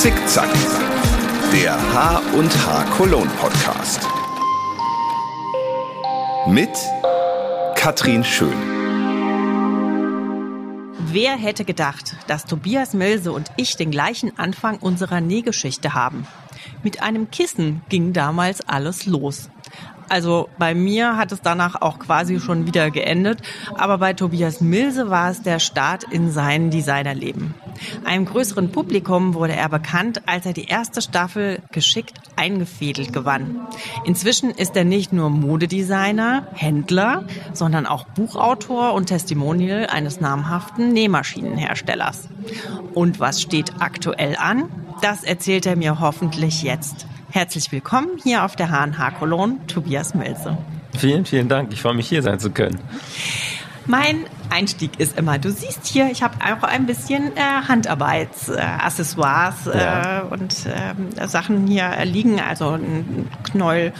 Zickzack, der H und H Cologne Podcast. Mit Katrin Schön. Wer hätte gedacht, dass Tobias Melse und ich den gleichen Anfang unserer Nähgeschichte haben? Mit einem Kissen ging damals alles los. Also bei mir hat es danach auch quasi schon wieder geendet, aber bei Tobias Milse war es der Start in sein Designerleben. Einem größeren Publikum wurde er bekannt, als er die erste Staffel geschickt eingefädelt gewann. Inzwischen ist er nicht nur Modedesigner, Händler, sondern auch Buchautor und Testimonial eines namhaften Nähmaschinenherstellers. Und was steht aktuell an? Das erzählt er mir hoffentlich jetzt. Herzlich willkommen hier auf der HNH Cologne, Tobias Mölse. Vielen, vielen Dank. Ich freue mich, hier sein zu können. Mein Einstieg ist immer, du siehst hier, ich habe auch ein bisschen äh, Handarbeitsaccessoires äh, ja. und äh, Sachen hier liegen, also ein Knäuel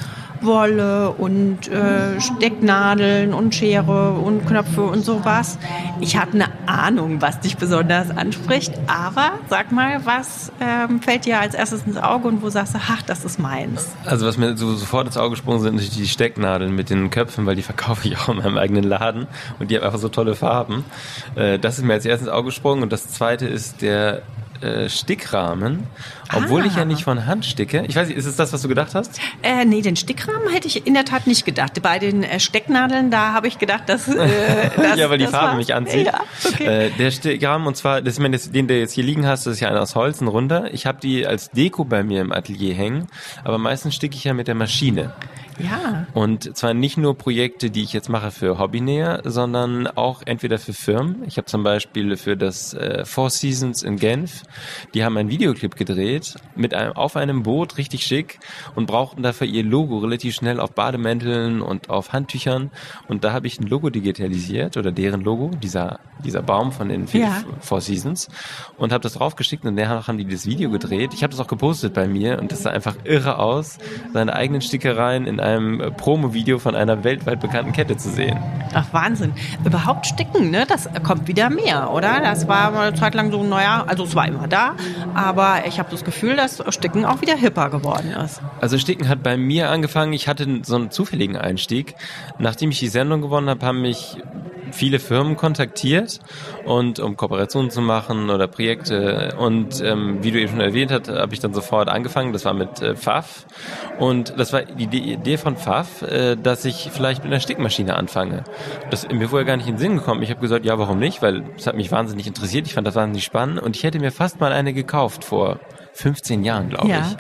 Wolle und äh, Stecknadeln und Schere und Knöpfe und sowas. Ich habe eine Ahnung, was dich besonders anspricht, aber sag mal, was ähm, fällt dir als erstes ins Auge und wo sagst du, ach, das ist meins? Also was mir so sofort ins Auge gesprungen sind, sind die Stecknadeln mit den Köpfen, weil die verkaufe ich auch in meinem eigenen Laden und die haben einfach so tolle Farben. Äh, das ist mir als erstes ins Auge gesprungen und das zweite ist der äh, Stickrahmen, obwohl ah. ich ja nicht von Hand sticke. Ich weiß nicht, ist es das, was du gedacht hast? Äh, nee, den Stickrahmen hätte ich in der Tat nicht gedacht. Bei den äh, Stecknadeln, da habe ich gedacht, dass, äh, das, Ja, weil die Farbe war, mich anzieht. Ja, okay. äh, der Stickrahmen, und zwar, das, ich meine, das, den, der jetzt hier liegen hast, das ist ja einer aus Holz, ein runder. Ich habe die als Deko bei mir im Atelier hängen, aber meistens sticke ich ja mit der Maschine. Ja. Und zwar nicht nur Projekte, die ich jetzt mache für Hobbynäher, sondern auch entweder für Firmen. Ich habe zum Beispiel für das äh, Four Seasons in Genf, die haben einen Videoclip gedreht mit einem auf einem Boot, richtig schick, und brauchten dafür ihr Logo relativ schnell auf Bademänteln und auf Handtüchern. Und da habe ich ein Logo digitalisiert oder deren Logo, dieser dieser Baum von den ja. Four Seasons, und habe das draufgeschickt und nachher haben die das Video gedreht. Ich habe das auch gepostet bei mir und das sah einfach irre aus, seine eigenen Stickereien in einem einem Promo-Video von einer weltweit bekannten Kette zu sehen. Ach Wahnsinn. Überhaupt Sticken, ne? Das kommt wieder mehr, oder? Das war mal eine Zeit lang so, naja, also es war immer da, aber ich habe das Gefühl, dass Sticken auch wieder hipper geworden ist. Also Sticken hat bei mir angefangen, ich hatte so einen zufälligen Einstieg. Nachdem ich die Sendung gewonnen habe, haben mich viele Firmen kontaktiert und um Kooperationen zu machen oder Projekte und ähm, wie du eben schon erwähnt hast, habe ich dann sofort angefangen. Das war mit äh, Pfaff und das war die Idee von Pfaff, äh, dass ich vielleicht mit einer Stickmaschine anfange. Das ist mir vorher gar nicht in den Sinn gekommen. Ich habe gesagt, ja, warum nicht? Weil es hat mich wahnsinnig interessiert. Ich fand das wahnsinnig spannend und ich hätte mir fast mal eine gekauft vor 15 Jahren, glaube ja. ich.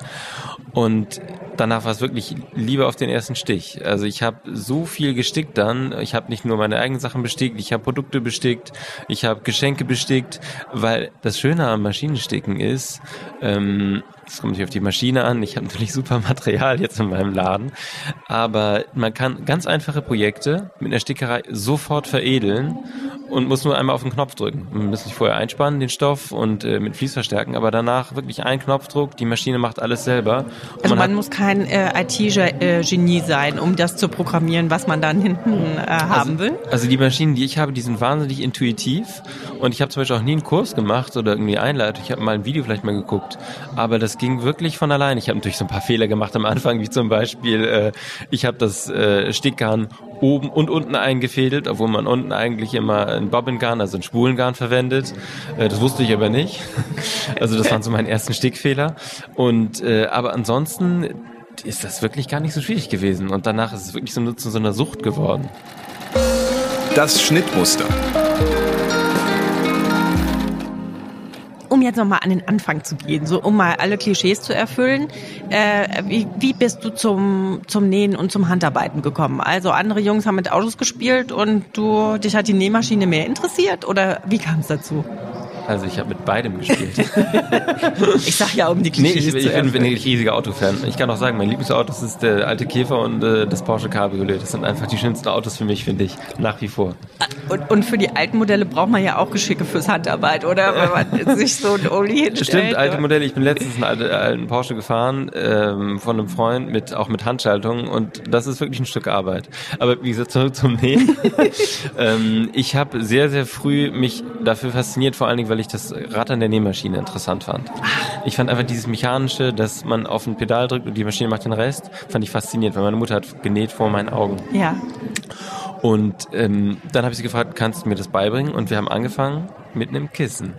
Und danach war es wirklich Liebe auf den ersten Stich. Also ich habe so viel gestickt dann. Ich habe nicht nur meine eigenen Sachen bestickt, ich habe Produkte bestickt, ich habe Geschenke bestickt, weil das Schöne am Maschinensticken ist, ähm, es kommt nicht auf die Maschine an. Ich habe natürlich super Material jetzt in meinem Laden. Aber man kann ganz einfache Projekte mit einer Stickerei sofort veredeln und muss nur einmal auf den Knopf drücken. Man muss sich vorher einspannen, den Stoff und äh, mit Fließ verstärken, aber danach wirklich ein Knopfdruck, die Maschine macht alles selber. Also man, man muss kein äh, IT-Genie sein, um das zu programmieren, was man dann hinten äh, haben also, will. Also die Maschinen, die ich habe, die sind wahnsinnig intuitiv und ich habe zum Beispiel auch nie einen Kurs gemacht oder irgendwie Einleitung. Ich habe mal ein Video vielleicht mal geguckt, aber das ging wirklich von allein. Ich habe natürlich so ein paar Fehler gemacht am Anfang, wie zum Beispiel, äh, ich habe das äh, Stickgarn oben und unten eingefädelt, obwohl man unten eigentlich immer ein Bobbingarn, also ein Schwulengarn verwendet. Äh, das wusste ich aber nicht. Also das waren so meine ersten Stickfehler. Und äh, aber ansonsten ist das wirklich gar nicht so schwierig gewesen. Und danach ist es wirklich so, so einer Sucht geworden. Das Schnittmuster. Um jetzt nochmal an den Anfang zu gehen, so um mal alle Klischees zu erfüllen, äh, wie, wie bist du zum, zum Nähen und zum Handarbeiten gekommen? Also andere Jungs haben mit Autos gespielt und du, dich hat die Nähmaschine mehr interessiert oder wie kam es dazu? Also ich habe mit beidem gespielt. ich sag ja um die Klischees nee, ich, ich bin, bin ein riesiger Autofan. Ich kann auch sagen, mein Lieblingsauto ist der alte Käfer und äh, das Porsche Cabriolet. Das sind einfach die schönsten Autos für mich, finde ich, nach wie vor. Und, und für die alten Modelle braucht man ja auch Geschicke fürs Handarbeit, oder? Wenn man sich so ein Oli hinstellt. Stimmt, alte Modelle. Ich bin letztens einen alten, alten Porsche gefahren ähm, von einem Freund mit auch mit Handschaltung und das ist wirklich ein Stück Arbeit. Aber wie gesagt, zurück zum Nähen. ähm, ich habe sehr, sehr früh mich dafür fasziniert, vor allen Dingen, weil weil ich das Rattern der Nähmaschine interessant fand. Ich fand einfach dieses Mechanische, dass man auf ein Pedal drückt und die Maschine macht den Rest, fand ich faszinierend, weil meine Mutter hat genäht vor meinen Augen. Ja. Und ähm, dann habe ich sie gefragt, kannst du mir das beibringen? Und wir haben angefangen mit einem Kissen.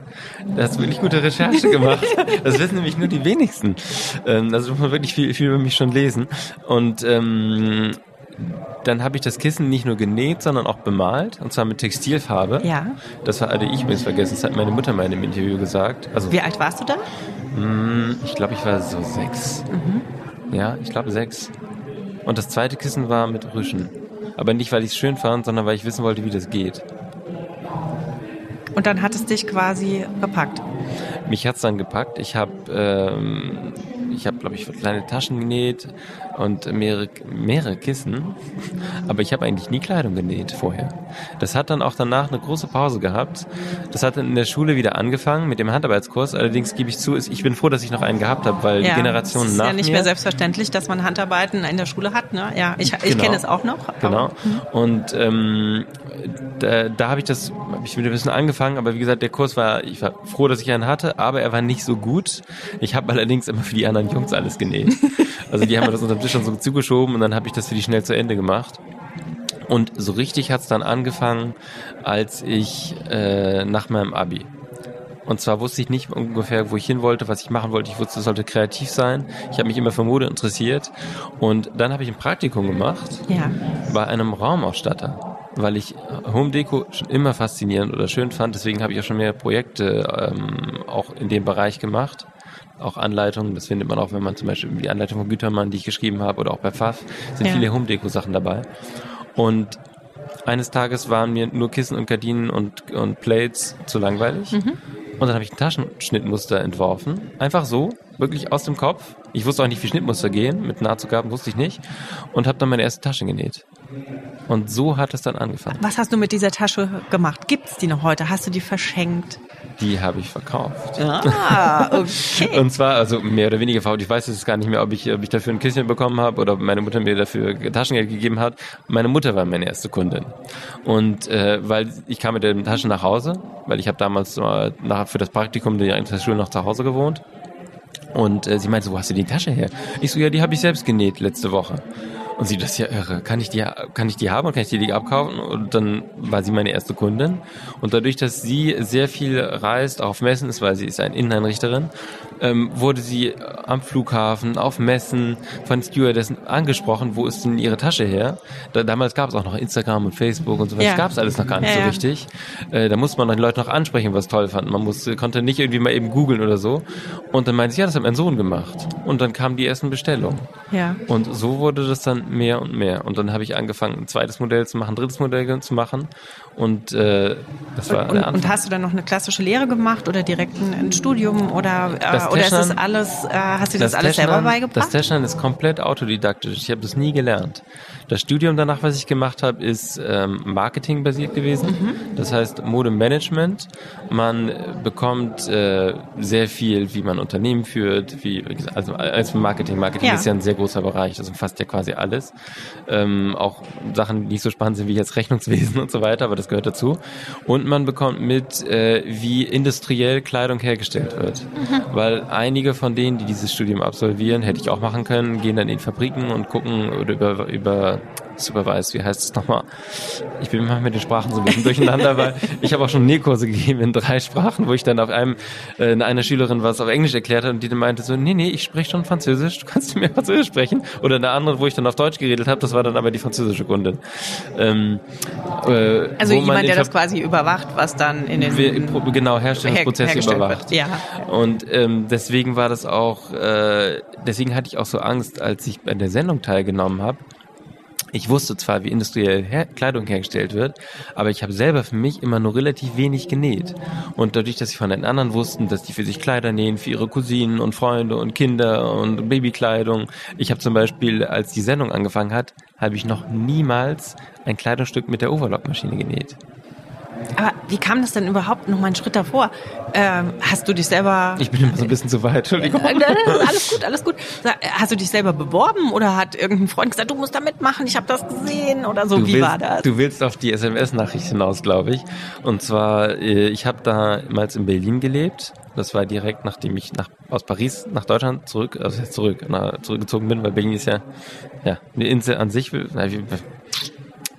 Da hast du wirklich gute Recherche gemacht. Das wissen nämlich nur die wenigsten. Ähm, also muss man wirklich viel, viel über mich schon lesen. Und ähm, dann habe ich das Kissen nicht nur genäht, sondern auch bemalt, und zwar mit Textilfarbe. Ja. Das hatte ich übrigens vergessen, das hat meine Mutter mal in einem Interview gesagt. Also, Wie alt warst du da? mh, ich glaube, ich war so sechs. Ja, ich glaube sechs. Und das zweite Kissen war mit Rüschen. Aber nicht, weil ich es schön fand, sondern weil ich wissen wollte, wie das geht. Und dann hat es dich quasi gepackt. Mich hat's dann gepackt. Ich habe, ähm, ich habe, glaube ich, kleine Taschen genäht und mehrere, mehrere Kissen. Aber ich habe eigentlich nie Kleidung genäht vorher. Das hat dann auch danach eine große Pause gehabt. Das hat dann in der Schule wieder angefangen mit dem Handarbeitskurs. Allerdings gebe ich zu, ich bin froh, dass ich noch einen gehabt habe, weil die Generationen es ist nach ja nicht mir mehr selbstverständlich, dass man Handarbeiten in der Schule hat. Ne? Ja, ich, ich Genau. kenne es auch noch. Genau. Und ähm, da, da habe ich das, habe ich wieder ein bisschen angefangen, aber wie gesagt, der Kurs war, ich war froh, dass ich einen hatte, aber er war nicht so gut. Ich habe allerdings immer für die anderen Jungs alles genäht. Also die haben mir das unter dem Tisch schon so zugeschoben und dann habe ich das für die schnell zu Ende gemacht. Und so richtig hat's dann angefangen, als ich äh, nach meinem Abi. Und zwar wusste ich nicht ungefähr, wo ich hin wollte, was ich machen wollte. Ich wusste, es sollte kreativ sein. Ich habe mich immer für Mode interessiert. Und dann habe ich ein Praktikum gemacht Ja. bei einem Raumausstatter, weil ich Home Deco schon immer faszinierend oder schön fand. Deswegen habe ich auch schon mehrere Projekte ähm, auch in dem Bereich gemacht. Auch Anleitungen, das findet man auch, wenn man zum Beispiel die Anleitung von Gütermann, die ich geschrieben habe, oder auch bei Pfaff, sind Ja. viele Home Deco Sachen dabei. Und eines Tages waren mir nur Kissen und Gardinen und, und Plates zu langweilig. Und dann habe ich ein Taschenschnittmuster entworfen. Einfach so, wirklich aus dem Kopf. Ich wusste auch nicht, wie Schnittmuster gehen. Mit Nahtzugaben wusste ich nicht. Und habe dann meine erste Tasche genäht. Und so hat es dann angefangen. Was hast du mit dieser Tasche gemacht? Gibt's die noch heute? Hast du die verschenkt? Die habe ich verkauft. Ah, okay. Und zwar, also mehr oder weniger verkauft. Ich weiß jetzt gar nicht mehr, ob ich, ob ich dafür ein Kissen bekommen habe oder ob meine Mutter mir dafür Taschengeld gegeben hat. Meine Mutter war meine erste Kundin. Und äh, weil ich kam mit den Taschen nach Hause, weil ich habe damals äh, nach, für das Praktikum der Schule noch zu Hause gewohnt. Und äh, sie meinte so, wo hast du die Tasche her? Ich so, ja, die habe ich selbst genäht letzte Woche. Und sie, das ist ja irre. Kann ich die, kann ich die haben und kann ich die, die abkaufen? Und dann war sie meine erste Kundin. Und dadurch, dass sie sehr viel reist, auch auf Messen ist, weil sie ist eine Inneneinrichterin, ähm, wurde sie am Flughafen, auf Messen von Stewardessen angesprochen, wo ist denn ihre Tasche her? Da, damals gab es auch noch Instagram und Facebook und sowas. Ja. Das gab es alles noch gar nicht Ja, so ja. richtig. Äh, da musste man dann die Leute noch ansprechen, was toll fanden. Man musste, konnte nicht irgendwie mal eben googeln oder so. Und dann meinte sie, ja, das hat mein Sohn gemacht. Und dann kamen die ersten Bestellungen. Ja. Und so wurde das dann mehr und mehr. Und dann habe ich angefangen, ein zweites Modell zu machen, ein drittes Modell zu machen. Und äh, das war Und, und hast du dann noch eine klassische Lehre gemacht oder direkt ein, Studium oder, Das äh, oder ist das alles, äh, hast du das, alles selber Täschnern- Das beigebracht? Täschnern ist komplett autodidaktisch. Ich habe das nie gelernt. Das Studium danach, was ich gemacht habe, ist ähm, Marketing basiert gewesen. Mhm. Das heißt Modemanagement. Man bekommt äh, sehr viel, wie man Unternehmen führt, wie also als Marketing. Marketing Ja. ist ja ein sehr großer Bereich. Das umfasst ja quasi alles. Ähm, auch Sachen, die nicht so spannend sind wie jetzt Rechnungswesen und so weiter, aber das gehört dazu. Und man bekommt mit, äh, wie industriell Kleidung hergestellt wird. Weil einige von denen, die dieses Studium absolvieren, hätte ich auch machen können, gehen dann in Fabriken und gucken oder über, über Supervise, wie heißt es nochmal? Ich bin manchmal mit den Sprachen so ein bisschen durcheinander, weil ich habe auch schon Nähkurse gegeben in drei Sprachen, wo ich dann auf einem, äh, einer Schülerin was auf Englisch erklärt hat und die dann meinte so, nee, nee, ich spreche schon Französisch, du kannst mir Französisch sprechen. Oder eine andere, wo ich dann auf Deutsch geredet habe, das war dann aber die französische Kundin. Ähm, äh, Also jemand, in der das quasi überwacht, was dann in den wir- genau Herstellungsprozesse hergestellt überwacht. wird. Ja. Und ähm, deswegen war das auch, äh, deswegen hatte ich auch so Angst, als ich bei der Sendung teilgenommen habe. Ich wusste zwar, wie industriell her Kleidung hergestellt wird, aber ich habe selber für mich immer nur relativ wenig genäht. Und dadurch, dass ich von den anderen wussten, dass die für sich Kleider nähen, für ihre Cousinen und Freunde und Kinder und Babykleidung. Ich habe zum Beispiel, als die Sendung angefangen hat, habe ich noch niemals ein Kleidungsstück mit der Overlockmaschine genäht. Aber wie kam das denn überhaupt noch mal einen Schritt davor? Ähm, hast du dich selber. Ich bin immer so ein bisschen zu weit, Entschuldigung. Äh, alles gut, alles gut. Hast du dich selber beworben oder hat irgendein Freund gesagt, du musst da mitmachen, ich habe das gesehen oder so? Du wie willst, war das? Du willst auf die SMS-Nachricht hinaus, glaube ich. Und zwar, äh, ich habe damals in Berlin gelebt. Das war direkt, nachdem ich nach, aus Paris nach Deutschland zurück, also zurück, na, zurückgezogen bin, weil Berlin ist ja, ja eine Insel an sich.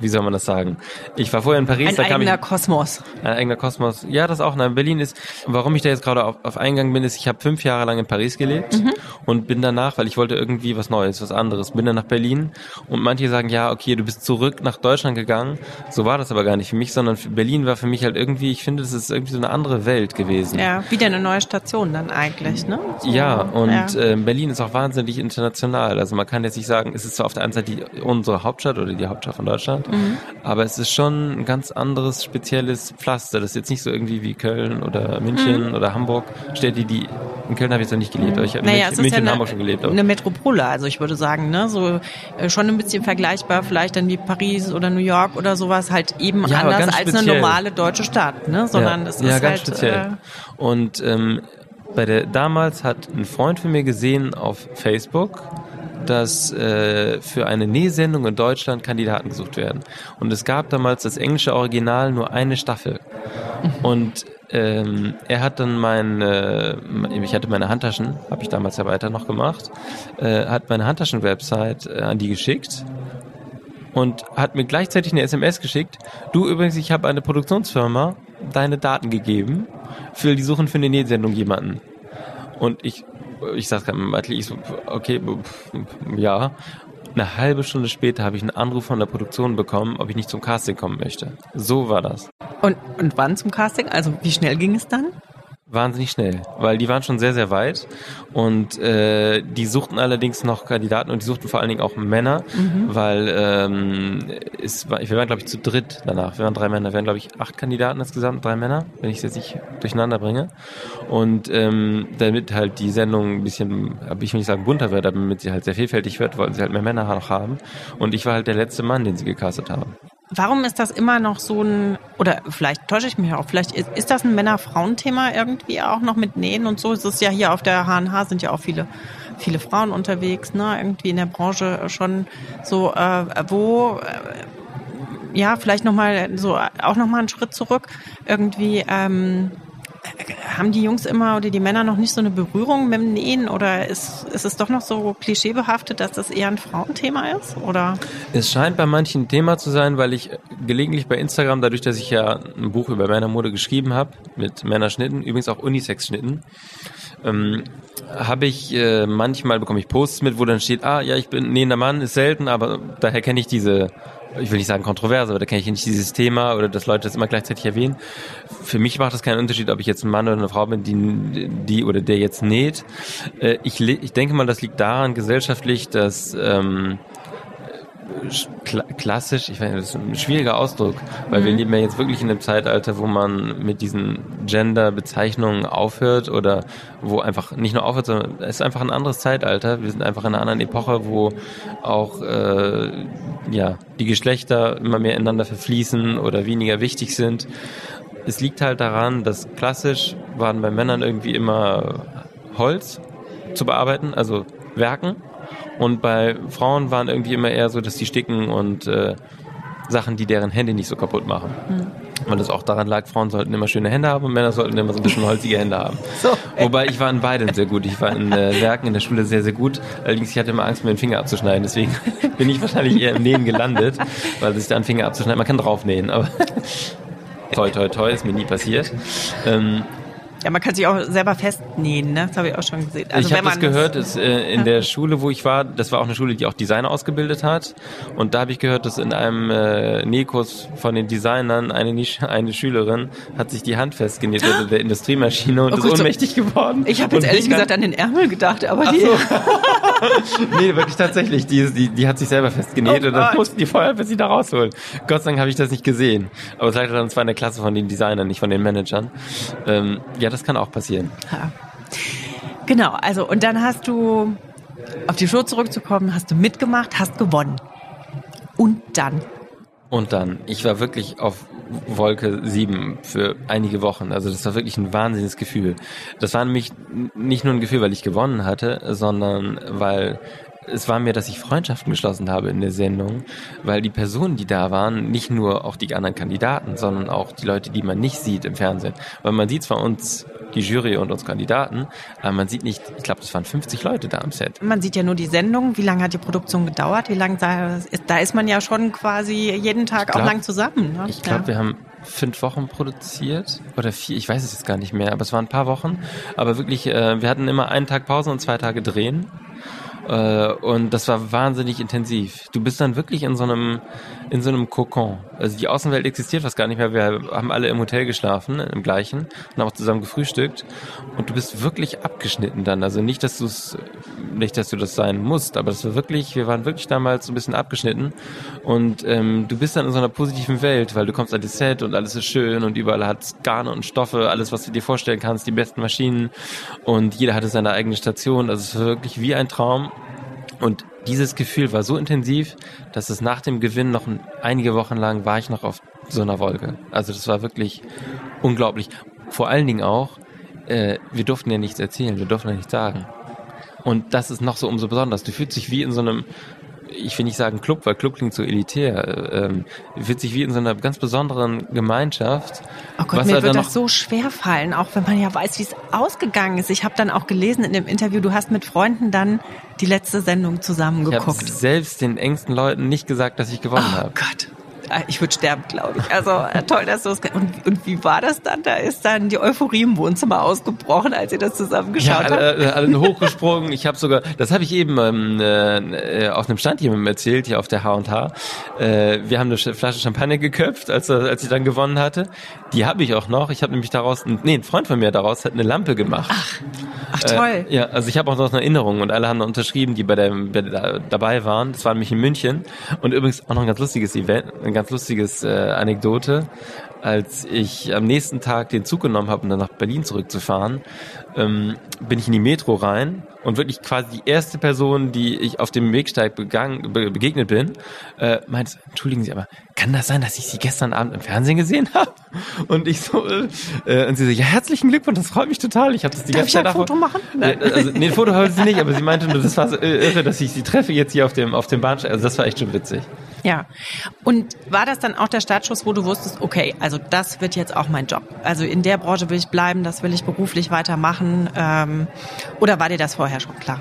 Wie soll man das sagen? Ich war vorher in Paris. Ein da eigener ich, Kosmos. Ein eigener Kosmos. Ja, das auch. Nein, Berlin ist, warum ich da jetzt gerade auf, auf Eingang bin, ist, ich habe fünf Jahre lang in Paris gelebt mhm. und bin danach, weil ich wollte irgendwie was Neues, was anderes, bin dann nach Berlin und manche sagen, ja, okay, du bist zurück nach Deutschland gegangen. So war das aber gar nicht für mich, sondern Berlin war für mich halt irgendwie, ich finde, es ist irgendwie so eine andere Welt gewesen. Ja, wieder eine neue Station dann eigentlich, ne? So, ja, und ja. Äh, Berlin ist auch wahnsinnig international. Also man kann jetzt nicht sagen, es ist zwar auf der einen Seite die, unsere Hauptstadt oder die Hauptstadt von Deutschland, mhm. aber es ist schon ein ganz anderes, spezielles Pflaster. Das ist jetzt nicht so irgendwie wie Köln oder München mhm. oder Hamburg. Städte, die in Köln habe ich jetzt noch nicht gelebt, aber ich habe naja, in München, ja Hamburg schon gelebt. Aber. Eine Metropole, also ich würde sagen, ne, so äh, schon ein bisschen vergleichbar, vielleicht dann wie Paris oder New York oder sowas, halt eben ja, anders als eine normale deutsche Stadt, ne, sondern ja, es ja, ist ganz halt speziell. Äh, Und ähm, bei der damals hat ein Freund von mir gesehen auf Facebook, dass äh, für eine Nähsendung in Deutschland Kandidaten gesucht werden. Und es gab damals das englische Original nur eine Staffel. Und ähm, er hat dann mein, äh, ich hatte meine Handtaschen, habe ich damals ja weiter noch gemacht, äh, hat meine Handtaschen-Website äh, an die geschickt und hat mir gleichzeitig eine SMS geschickt. Du übrigens, ich habe eine Produktionsfirma deine Daten gegeben für die Suchen für eine Nähsendung jemanden. Und ich ich gerade Matli, ich so, okay, ja. Eine halbe Stunde später habe ich einen Anruf von der Produktion bekommen, ob ich nicht zum Casting kommen möchte. So war das. Und, und wann zum Casting? Also wie schnell ging es dann? Wahnsinnig schnell, weil die waren schon sehr, sehr weit. Und äh, die suchten allerdings noch Kandidaten und die suchten vor allen Dingen auch Männer, mhm. weil ähm, es war, wir waren glaube ich zu dritt danach, wir waren drei Männer, wir waren glaube ich acht Kandidaten insgesamt, drei Männer, wenn ich es jetzt nicht durcheinander bringe. Und ähm, damit halt die Sendung ein bisschen, ich will nicht sagen bunter wird, damit sie halt sehr vielfältig wird, wollten sie halt mehr Männer noch haben. Und ich war halt der letzte Mann, den sie gecastet haben. Warum ist das immer noch so ein, oder vielleicht täusche ich mich auch, vielleicht ist, ist das ein Männer-Frauen-Thema irgendwie auch noch mit Nähen und so? Es ist ja hier auf der HNH sind ja auch viele, viele Frauen unterwegs, ne? Irgendwie in der Branche schon so, äh, wo, äh, ja, vielleicht nochmal so, auch nochmal einen Schritt zurück, irgendwie, ähm, haben die Jungs immer oder die Männer noch nicht so eine Berührung mit dem Nähen oder ist, ist es doch noch so klischeebehaftet, dass das eher ein Frauenthema ist? Oder? Es scheint bei manchen ein Thema zu sein, weil ich gelegentlich bei Instagram, dadurch, dass ich ja ein Buch über Männermode geschrieben habe, mit Männerschnitten, übrigens auch Unisex-Schnitten, ähm, habe ich äh, manchmal bekomme ich Posts mit, wo dann steht, ah ja, ich bin nähender Mann, ist selten, aber daher kenne ich diese ich will nicht sagen kontrovers, aber da kenne ich nicht dieses Thema oder dass Leute das immer gleichzeitig erwähnen. Für mich macht das keinen Unterschied, ob ich jetzt ein Mann oder eine Frau bin, die, die oder der jetzt näht. Äh, ich, ich denke mal, das liegt daran gesellschaftlich, dass ähm, klassisch, ich weiß das ist ein schwieriger Ausdruck, weil mhm. wir leben ja jetzt wirklich in einem Zeitalter, wo man mit diesen Gender-Bezeichnungen aufhört oder wo einfach nicht nur aufhört, sondern es ist einfach ein anderes Zeitalter. Wir sind einfach in einer anderen Epoche, wo auch äh, ja die Geschlechter immer mehr ineinander verfließen oder weniger wichtig sind. Es liegt halt daran, dass klassisch waren bei Männern irgendwie immer Holz zu bearbeiten, also Werken und bei Frauen waren irgendwie immer eher so, dass die sticken und äh, Sachen, die deren Hände nicht so kaputt machen. Mhm. Weil das auch daran lag, Frauen sollten immer schöne Hände haben und Männer sollten immer so ein bisschen holzige Hände haben. So. Wobei ich war in beiden sehr gut. Ich war in äh, Werken in der Schule sehr, sehr gut. Allerdings ich hatte immer Angst, mir den Finger abzuschneiden. Deswegen bin ich wahrscheinlich eher im Nähen gelandet, weil sich da einen Finger abzuschneiden, man kann draufnähen, aber toi, toi, toi, ist mir nie passiert. Ähm, ja, man kann sich auch selber festnähen, ne? Das habe ich auch schon gesehen. Also ich habe das gehört, dass, äh, in der Schule, wo ich war, das war auch eine Schule, die auch Designer ausgebildet hat. Und da habe ich gehört, dass in einem äh, Nähkurs von den Designern eine, eine Schülerin hat sich die Hand festgenäht unter der Industriemaschine und oh, ist ohnmächtig geworden. Ich habe jetzt ehrlich gesagt an den Ärmel gedacht, aber die... So. nee, wirklich tatsächlich. Die, die, die hat sich selber festgenäht oh, und dann mussten die Feuerwehr sie da rausholen. Gott sei Dank habe ich das nicht gesehen. Aber es lag dann zwar in der Klasse von den Designern, nicht von den Managern. Ähm, ja, das kann auch passieren. Ja. Genau, also und dann hast du, auf die Show zurückzukommen, hast du mitgemacht, hast gewonnen. Und dann? Und dann, ich war wirklich auf Wolke 7 für einige Wochen. Also das war wirklich ein wahnsinniges Gefühl. Das war nämlich nicht nur ein Gefühl, weil ich gewonnen hatte, sondern weil es war mir, dass ich Freundschaften geschlossen habe in der Sendung, weil die Personen, die da waren, nicht nur auch die anderen Kandidaten, sondern auch die Leute, die man nicht sieht im Fernsehen. Weil man sieht zwar uns, die Jury und uns Kandidaten, aber man sieht nicht, ich glaube, es waren 50 Leute da am Set. Man sieht ja nur die Sendung. Wie lange hat die Produktion gedauert? Wie lange da ist, da ist man ja schon quasi jeden Tag glaub, auch lang zusammen. Ne? Ich glaube, ja. wir haben fünf Wochen produziert oder vier, ich weiß es jetzt gar nicht mehr, aber es waren ein paar Wochen. Aber wirklich, äh, wir hatten immer einen Tag Pause und zwei Tage drehen. Äh, und das war wahnsinnig intensiv. Du bist dann wirklich in so einem, in so einem Kokon. Also die Außenwelt existiert fast gar nicht mehr. Wir haben alle im Hotel geschlafen, im gleichen, und haben auch zusammen gefrühstückt. Und du bist wirklich abgeschnitten dann. Also nicht, dass du es, nicht, dass du das sein musst, aber das war wirklich, wir waren wirklich damals so ein bisschen abgeschnitten. Und ähm, du bist dann in so einer positiven Welt, weil du kommst an das Set und alles ist schön und überall hat Garne und Stoffe, alles, was du dir vorstellen kannst, die besten Maschinen. Und jeder hatte seine eigene Station. Also es war wirklich wie ein Traum. Und dieses Gefühl war so intensiv, dass es nach dem Gewinn noch einige Wochen lang war ich noch auf so einer Wolke. Also das war wirklich unglaublich. Vor allen Dingen auch, äh, wir durften ja nichts erzählen, wir durften ja nichts sagen. Und das ist noch so umso besonders. Du fühlst dich wie in so einem ich will nicht sagen Club, weil Club klingt so elitär, ähm, wird sich wie in so einer ganz besonderen Gemeinschaft. Oh Gott, mir wird das so schwer fallen, auch wenn man ja weiß, wie es ausgegangen ist. Ich habe dann auch gelesen in dem Interview, du hast mit Freunden dann die letzte Sendung zusammengeguckt. Ich habe selbst den engsten Leuten nicht gesagt, dass ich gewonnen oh habe. Oh Gott. Äh, ich würde sterben, glaube ich. Also äh, toll, dass du es. Und, und wie war das dann? Da ist dann die Euphorie im Wohnzimmer ausgebrochen, als ihr das zusammen geschaut ja, alle, habt. Alle hochgesprungen. ich habe sogar, das habe ich eben ähm, äh, auf einem Stand jemandem erzählt, hier auf der H&H. Äh, wir haben eine Flasche Champagner geköpft, als, als ich dann gewonnen hatte. Die habe ich auch noch. Ich habe nämlich daraus, nee, ein Freund von mir daraus hat eine Lampe gemacht. Ach, ach toll. Äh, ja, also ich habe auch noch eine Erinnerung und alle haben da unterschrieben, die bei der, bei der dabei waren. Das war nämlich in München. Und übrigens auch noch ein ganz lustiges Event, ein ganz lustiges äh, Anekdote. Als ich am nächsten Tag den Zug genommen habe, um dann nach Berlin zurückzufahren, ähm, bin ich in die Metro rein und wirklich quasi die erste Person, die ich auf dem Wegsteig begangen, be begegnet bin, äh, meinte, entschuldigen Sie, aber kann das sein, dass ich Sie gestern Abend im Fernsehen gesehen habe? Und ich so, äh, und sie so, ja, herzlichen Glückwunsch, das freut mich total. Ich habe das die Darf ganze Zeit ein Foto machen? Nein. Also, nee, ein Foto wollte sie nicht, aber sie meinte nur, das war so irre, dass ich sie treffe jetzt hier auf dem, auf dem Bahnsteig. Also das war echt schon witzig. Ja. Und war das dann auch der Startschuss, wo du wusstest, okay, also das wird jetzt auch mein Job. Also in der Branche will ich bleiben, das will ich beruflich weitermachen. Ähm, oder war dir das vorher schon klar?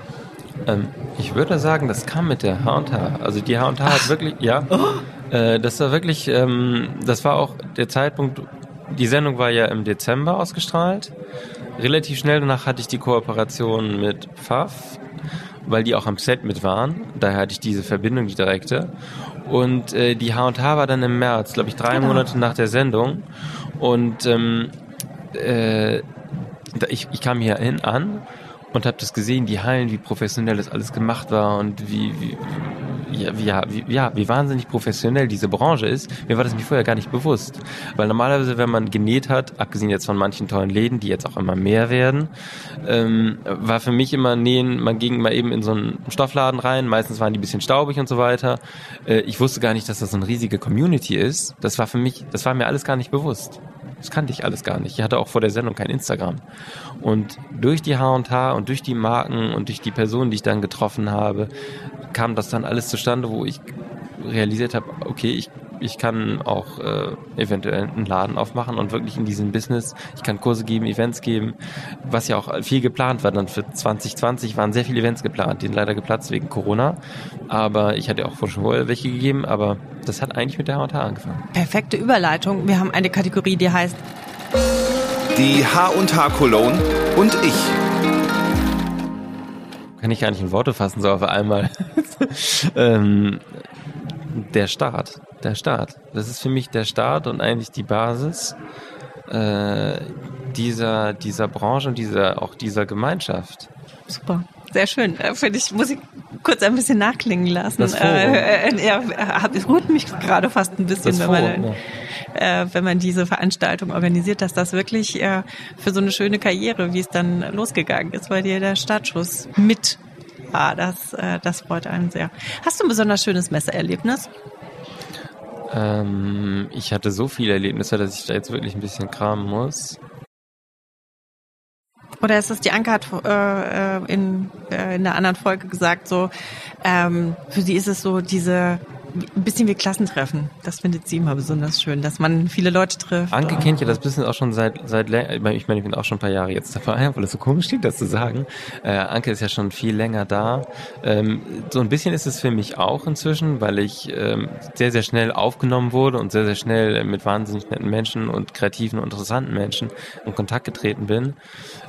Ähm, ich würde sagen, das kam mit der H&H. Also die H&H hat wirklich, ja, oh. äh, das war wirklich, ähm, das war auch der Zeitpunkt, die Sendung war ja im Dezember ausgestrahlt. Relativ schnell danach hatte ich die Kooperation mit Pfaff, weil die auch am Set mit waren. Daher hatte ich diese Verbindung, die direkte. Und äh, die H&H war dann im März, glaube ich, drei genau. Monate nach der Sendung. Und ähm, äh, ich, ich kam hier hin an und habe das gesehen, die Hallen, wie professionell das alles gemacht war und wie, wie, ja, wie, ja, wie, ja, wie wahnsinnig professionell diese Branche ist. Mir war das mir vorher gar nicht bewusst. Weil normalerweise, wenn man genäht hat, abgesehen jetzt von manchen tollen Läden, die jetzt auch immer mehr werden, ähm, war für mich immer Nähen, man ging mal eben in so einen Stoffladen rein, meistens waren die ein bisschen staubig und so weiter. Äh, ich wusste gar nicht, dass das so eine riesige Community ist. Das war für mich, das war mir alles gar nicht bewusst. Das kannte ich alles gar nicht. Ich hatte auch vor der Sendung kein Instagram. Und durch die H&H und durch die Marken und durch die Personen, die ich dann getroffen habe, kam das dann alles zustande, wo ich realisiert habe, okay, ich, ich kann auch äh, eventuell einen Laden aufmachen und wirklich in diesem Business, ich kann Kurse geben, Events geben, was ja auch viel geplant war. Dann für 2020 waren sehr viele Events geplant, die sind leider geplatzt wegen Corona. Aber ich hatte auch schon vorher welche gegeben, aber das hat eigentlich mit der H&H angefangen. Perfekte Überleitung. Wir haben eine Kategorie, die heißt Die H&H Cologne und ich kann ich gar nicht in Worte fassen, so auf einmal. ähm, der Start. Der Start. Das ist für mich der Start und eigentlich die Basis äh, dieser, dieser Branche und dieser, auch dieser Gemeinschaft. Super. Sehr schön. Äh, Finde ich, muss ich kurz ein bisschen nachklingen lassen. Das äh, äh, ja, es rührt mich gerade fast ein bisschen, wenn man, ja. äh, wenn man diese Veranstaltung organisiert, dass das wirklich äh, für so eine schöne Karriere, wie es dann losgegangen ist, bei dir der Startschuss mit war. Das, äh, das freut einen sehr. Hast du ein besonders schönes Messeerlebnis? Ähm, ich hatte so viele Erlebnisse, dass ich da jetzt wirklich ein bisschen kramen muss. Oder ist es, die Anke hat äh, äh, in, äh, in einer anderen Folge gesagt, so, ähm, für sie ist es so diese ein bisschen wie Klassentreffen. Das findet sie immer besonders schön, dass man viele Leute trifft. Anke kennt ja das bisschen auch schon seit, seit ich meine, ich bin auch schon ein paar Jahre jetzt dabei, weil es so komisch klingt, das zu sagen. Äh, Anke ist ja schon viel länger da. Ähm, so ein bisschen ist es für mich auch inzwischen, weil ich ähm, sehr, sehr schnell aufgenommen wurde und sehr, sehr schnell mit wahnsinnig netten Menschen und kreativen und interessanten Menschen in Kontakt getreten bin.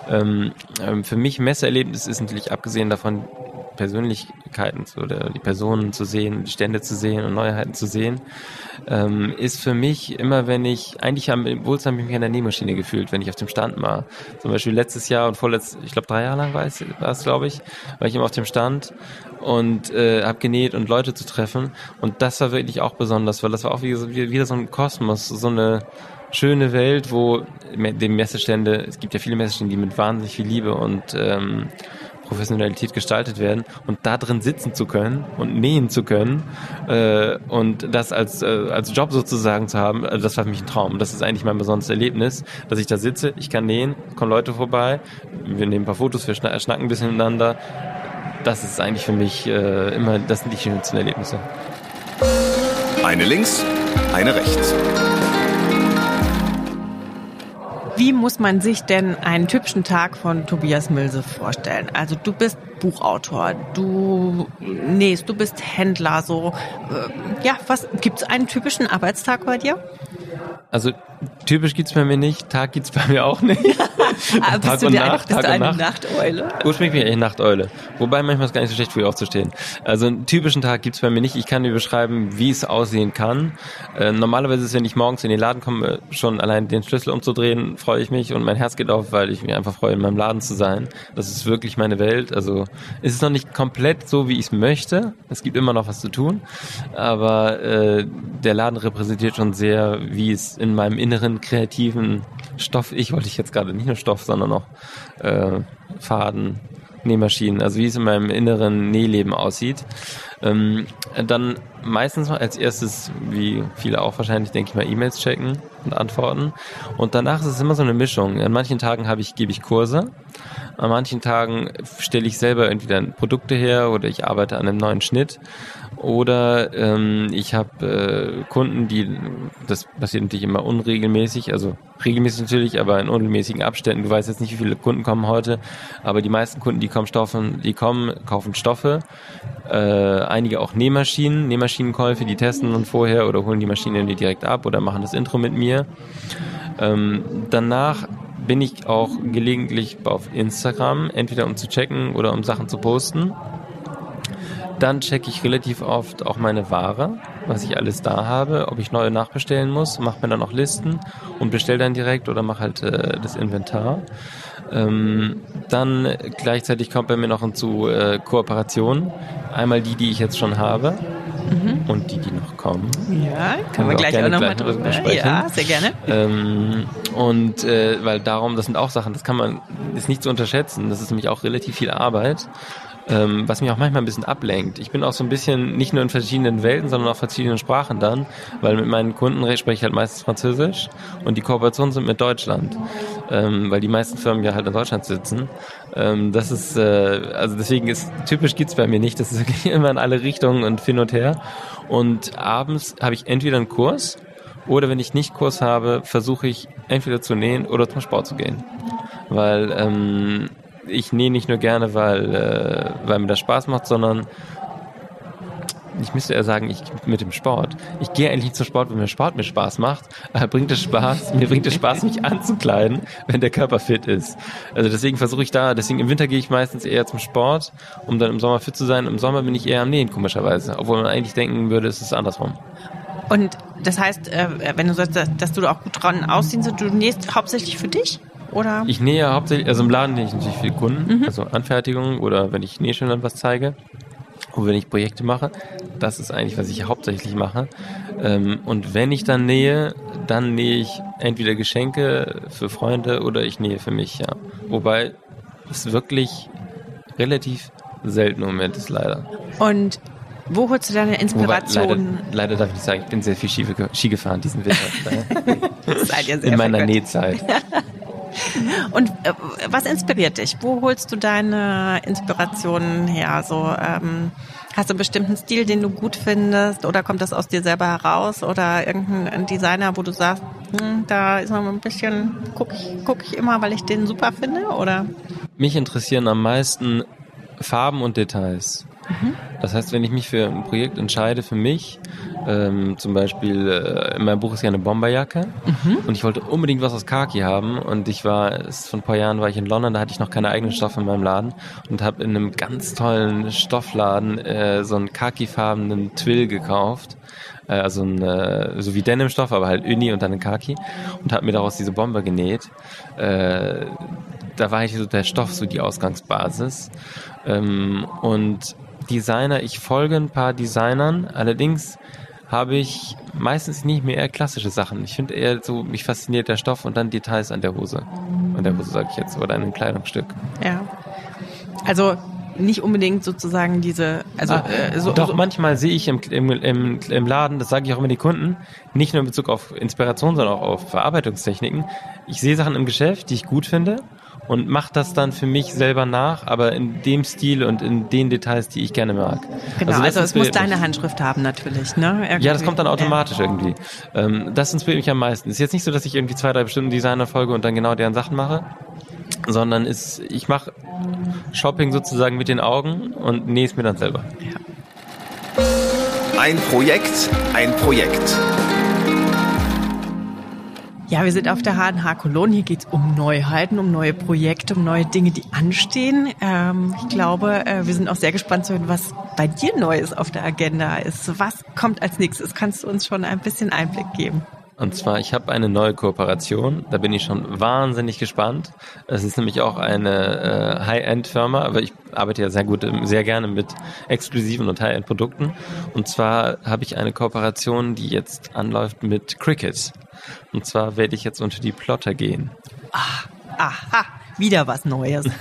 Ähm, ähm für mich Messeerlebnis ist natürlich abgesehen davon, Persönlichkeiten oder die Personen zu sehen, die Stände zu sehen und Neuheiten zu sehen, ähm, ist für mich immer, wenn ich, eigentlich am wohlsten habe ich mich an der Nähmaschine gefühlt, wenn ich auf dem Stand war. Zum Beispiel letztes Jahr und vorletztes, ich glaube drei Jahre lang war es, war es glaube ich, war ich immer auf dem Stand und äh, habe genäht und Leute zu treffen. Und das war wirklich auch besonders, weil das war auch wie, wie, wieder so ein Kosmos, so eine schöne Welt, wo die Messestände, es gibt ja viele Messestände, die mit wahnsinnig viel Liebe und ähm, Professionalität gestaltet werden und da drin sitzen zu können und nähen zu können äh, und das als, äh, als Job sozusagen zu haben, also das war für mich ein Traum. Das ist eigentlich mein besonderes Erlebnis, dass ich da sitze, ich kann nähen, kommen Leute vorbei, wir nehmen ein paar Fotos, wir schnacken ein bisschen miteinander. Das ist eigentlich für mich äh, immer, das sind die schönsten Erlebnisse. Eine links, eine rechts. Wie muss man sich denn einen typischen Tag von Tobias Milse vorstellen? Also du bist Buchautor, du nähst, du bist Händler, so. Äh, ja, was gibt's einen typischen Arbeitstag bei dir? Also typisch gibt's bei mir nicht, Tag gibt's bei mir auch nicht. Aber bist Tag du und Nacht, einfach, bist Tag du eine Nacht. Nachteule? Ursprünglich bin ich echt Nachteule. Wobei manchmal ist es gar nicht so schlecht, früh aufzustehen. Also einen typischen Tag gibt's bei mir nicht. Ich kann dir beschreiben, wie es aussehen kann. Äh, normalerweise ist, wenn ich morgens in den Laden komme, schon allein den Schlüssel umzudrehen, freue ich mich und mein Herz geht auf, weil ich mich einfach freue, in meinem Laden zu sein. Das ist wirklich meine Welt. Also es ist noch nicht komplett so, wie ich es möchte. Es gibt immer noch was zu tun. Aber äh, der Laden repräsentiert schon sehr, wie es in meinem inneren kreativen Stoff, ich wollte ich jetzt gerade nicht nur Stoff, sondern auch äh, Faden, Nähmaschinen, also wie es in meinem inneren Nähleben aussieht. Ähm, dann meistens als erstes, wie viele auch wahrscheinlich, denke ich mal, E-Mails checken und antworten. Und danach ist es immer so eine Mischung. An manchen Tagen habe ich, gebe ich Kurse. An manchen Tagen stelle ich selber entweder Produkte her oder ich arbeite an einem neuen Schnitt. Oder ähm, ich habe äh, Kunden, die, das passiert natürlich immer unregelmäßig, also regelmäßig natürlich, aber in unregelmäßigen Abständen. Du weißt jetzt nicht, wie viele Kunden kommen heute, aber die meisten Kunden, die kommen, Stoffen, die kommen, kaufen Stoffe, äh, einige auch Nähmaschinen, Nähmaschinenkäufe, die testen und vorher oder holen die Maschine direkt ab oder machen das Intro mit mir. Ähm, danach bin ich auch gelegentlich auf Instagram, entweder um zu checken oder um Sachen zu posten. Dann checke ich relativ oft auch meine Ware, was ich alles da habe, ob ich neue nachbestellen muss, mache mir dann auch Listen und bestelle dann direkt oder mache halt äh, das Inventar. Ähm, dann gleichzeitig kommt bei mir noch hinzu äh, Kooperationen. Einmal die, die ich jetzt schon habe mhm. und die, die noch kommen. Ja, können wir, wir gleich auch, auch nochmal drüber sprechen. Ja, sehr gerne. Ähm, und äh, weil darum, das sind auch Sachen, das kann man, ist nicht zu unterschätzen. Das ist nämlich auch relativ viel Arbeit ähm, was mich auch manchmal ein bisschen ablenkt. Ich bin auch so ein bisschen nicht nur in verschiedenen Welten, sondern auch verschiedenen Sprachen dann, weil mit meinen Kunden spreche ich halt meistens Französisch und die Kooperationen sind mit Deutschland, ähm, weil die meisten Firmen ja halt in Deutschland sitzen. Ähm, das ist, äh, also deswegen ist, typisch gibt's bei mir nicht, das ist wirklich immer in alle Richtungen und hin und her. Und abends habe ich entweder einen Kurs, oder wenn ich nicht Kurs habe, versuche ich entweder zu nähen oder zum Sport zu gehen. Weil ähm, ich nähe nicht nur gerne, weil, äh, weil mir das Spaß macht, sondern ich müsste eher sagen, ich mit dem Sport. Ich gehe eigentlich zum Sport, wenn mir Sport mir Spaß macht. Aber bringt es Spaß, mir bringt es Spaß, mich anzukleiden, wenn der Körper fit ist. Also deswegen versuche ich da, deswegen im Winter gehe ich meistens eher zum Sport, um dann im Sommer fit zu sein. Im Sommer bin ich eher am Nähen, komischerweise. Obwohl man eigentlich denken würde, es ist andersrum. Und das heißt, äh, wenn du sagst, dass du auch gut dran aussehen du nähst hauptsächlich für dich? Oder? Ich nähe hauptsächlich, also im Laden nähe ich natürlich für Kunden, mhm. also Anfertigungen oder wenn ich Nähschildern was zeige. Und wenn ich Projekte mache, das ist eigentlich, was ich hauptsächlich mache. Ähm, und wenn ich dann nähe, dann nähe ich entweder Geschenke für Freunde oder ich nähe für mich, ja. Wobei es wirklich relativ selten im Moment ist, leider. Und Wo holst du deine Inspiration? Wobei, leider, leider darf ich nicht sagen, ich bin sehr viel Ski, Ski gefahren diesen Winter. In meiner. Nähzeit. Und äh, was inspiriert dich? Wo holst du deine Inspirationen her? So, ähm, hast du einen bestimmten Stil, den du gut findest? Oder kommt das aus dir selber heraus? Oder irgendein Designer, wo du sagst, hm, da ist noch ein bisschen, gucke ich, guck ich immer, weil ich den super finde? Oder? Mich interessieren am meisten Farben und Details. Das heißt, wenn ich mich für ein Projekt entscheide, für mich, ähm, zum Beispiel, äh, in meinem Buch ist ja eine Bomberjacke. Und ich wollte unbedingt was aus Khaki haben. Und ich war, es, vor ein paar Jahren war ich in London, da hatte ich noch keine eigenen Stoffe in meinem Laden und habe in einem ganz tollen Stoffladen äh, so einen khakifarbenen Twill gekauft. Äh, also ein, äh, so wie Denimstoff, aber halt Uni und dann ein Khaki und habe mir daraus diese Bomber genäht. Äh, da war ich so der Stoff, so die Ausgangsbasis. Ähm, und Designer, ich folge ein paar Designern, allerdings habe ich meistens nicht mehr eher klassische Sachen. Ich finde eher so, mich fasziniert der Stoff und dann Details an der Hose. An der Hose sage ich jetzt, oder an einem Kleidungsstück. Ja. Also nicht unbedingt sozusagen diese, also Ah, äh, so, Doch, so, manchmal sehe ich im, im, im, im Laden, das sage ich auch immer den Kunden, nicht nur in Bezug auf Inspiration, sondern auch auf Verarbeitungstechniken. Ich sehe Sachen im Geschäft, die ich gut finde und mache das dann für mich selber nach, aber in dem Stil und in den Details, die ich gerne mag. genau, das also, es muss deine Handschrift haben natürlich, ne? Irgendwie. Ja, das kommt dann Ja. automatisch irgendwie. Ähm, das inspiriert mich am meisten. Ist jetzt nicht so, dass ich irgendwie zwei, drei bestimmten Designer folge und dann genau deren Sachen mache, sondern ist, ich mache Shopping sozusagen mit den Augen und nähe es mir dann selber. Ein Projekt, ein Projekt. Ja, wir sind auf der HNH Cologne. Hier geht's um Neuheiten, um neue Projekte, um neue Dinge, die anstehen. Ähm, ich glaube, äh, wir sind auch sehr gespannt zu hören, was bei dir Neues auf der Agenda ist. Was kommt als nächstes? Kannst du uns schon ein bisschen Einblick geben? Und zwar, ich habe eine neue Kooperation, da bin ich schon wahnsinnig gespannt. Es ist nämlich auch eine äh, High-End-Firma, aber ich arbeite ja sehr gut, sehr gerne mit exklusiven und High-End-Produkten. Und zwar habe ich eine Kooperation, die jetzt anläuft mit Cricket. Und zwar werde ich jetzt unter die Plotter gehen. Aha, wieder was Neues.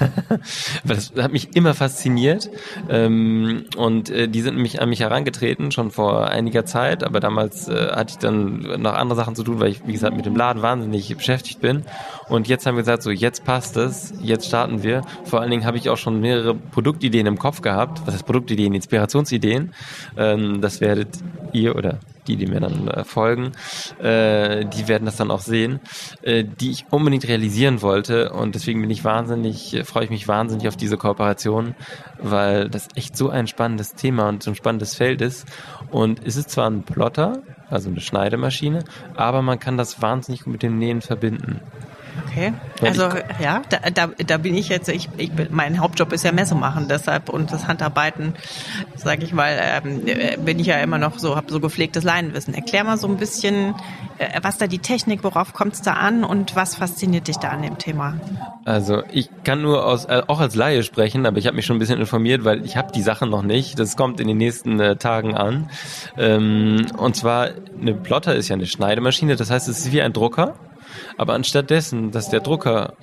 Das hat mich immer fasziniert. Ähm, und äh, die sind nämlich an mich herangetreten, schon vor einiger Zeit, aber damals äh, hatte ich dann noch andere Sachen zu tun, weil ich, wie gesagt, mit dem Laden wahnsinnig beschäftigt bin. Und jetzt haben wir gesagt, so jetzt passt es, jetzt starten wir. Vor allen Dingen habe ich auch schon mehrere Produktideen im Kopf gehabt. Was heißt Produktideen? Inspirationsideen. Ähm, das werdet ihr oder die, die mir dann äh, folgen, äh, die werden das dann auch sehen, äh, die ich unbedingt realisieren wollte und deswegen bin ich wahnsinnig, äh, freue ich mich wahnsinnig auf diese Kooperation, weil das echt so ein spannendes Thema und so ein spannendes Feld ist und es ist zwar ein Plotter, also eine Schneidemaschine, aber man kann das wahnsinnig gut mit dem Nähen verbinden. Okay. Also ja, da, da, da bin ich jetzt, ich, ich bin, mein Hauptjob ist ja Messe machen, deshalb und das Handarbeiten, sage ich mal, ähm, äh, bin ich ja immer noch so, habe so gepflegtes Laienwissen. Erklär mal so ein bisschen, äh, was da die Technik, worauf kommt es da an und was fasziniert dich da an dem Thema? Also ich kann nur aus, äh, auch als Laie sprechen, aber ich habe mich schon ein bisschen informiert, weil ich habe die Sachen noch nicht. Das kommt in den nächsten äh, Tagen an. Ähm, und zwar, eine Plotter ist ja eine Schneidemaschine, das heißt, es ist wie ein Drucker. Aber anstatt dessen, dass der Drucker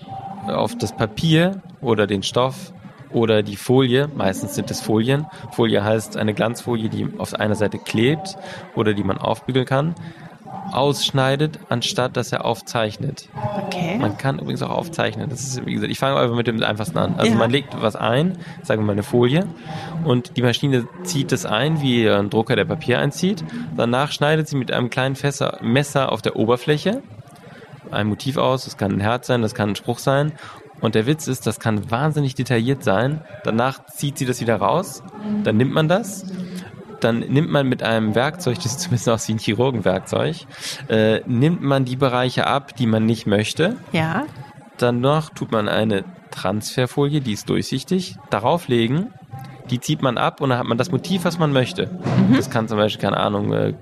auf das Papier oder den Stoff oder die Folie, meistens sind es Folien. Folie heißt eine Glanzfolie, die auf einer Seite klebt oder die man aufbügeln kann, ausschneidet, anstatt dass er aufzeichnet. Okay. Man kann übrigens auch aufzeichnen. Das ist, wie gesagt, ich fange einfach mit dem einfachsten an. Also Ja. man legt was ein, sagen wir mal eine Folie, und die Maschine zieht es ein, wie ein Drucker der Papier einzieht. Danach schneidet sie mit einem kleinen Fässer, Messer auf der Oberfläche ein Motiv aus. Das kann ein Herz sein, das kann ein Spruch sein. Und der Witz ist, das kann wahnsinnig detailliert sein. Danach zieht sie das wieder raus. Dann nimmt man das. Dann nimmt man mit einem Werkzeug, das sieht zumindest aus wie ein Chirurgenwerkzeug, äh, nimmt man die Bereiche ab, die man nicht möchte. Ja. Danach tut man eine Transferfolie, die ist durchsichtig, darauf legen, die zieht man ab und dann hat man das Motiv, was man möchte. Das kann zum Beispiel, keine Ahnung, äh,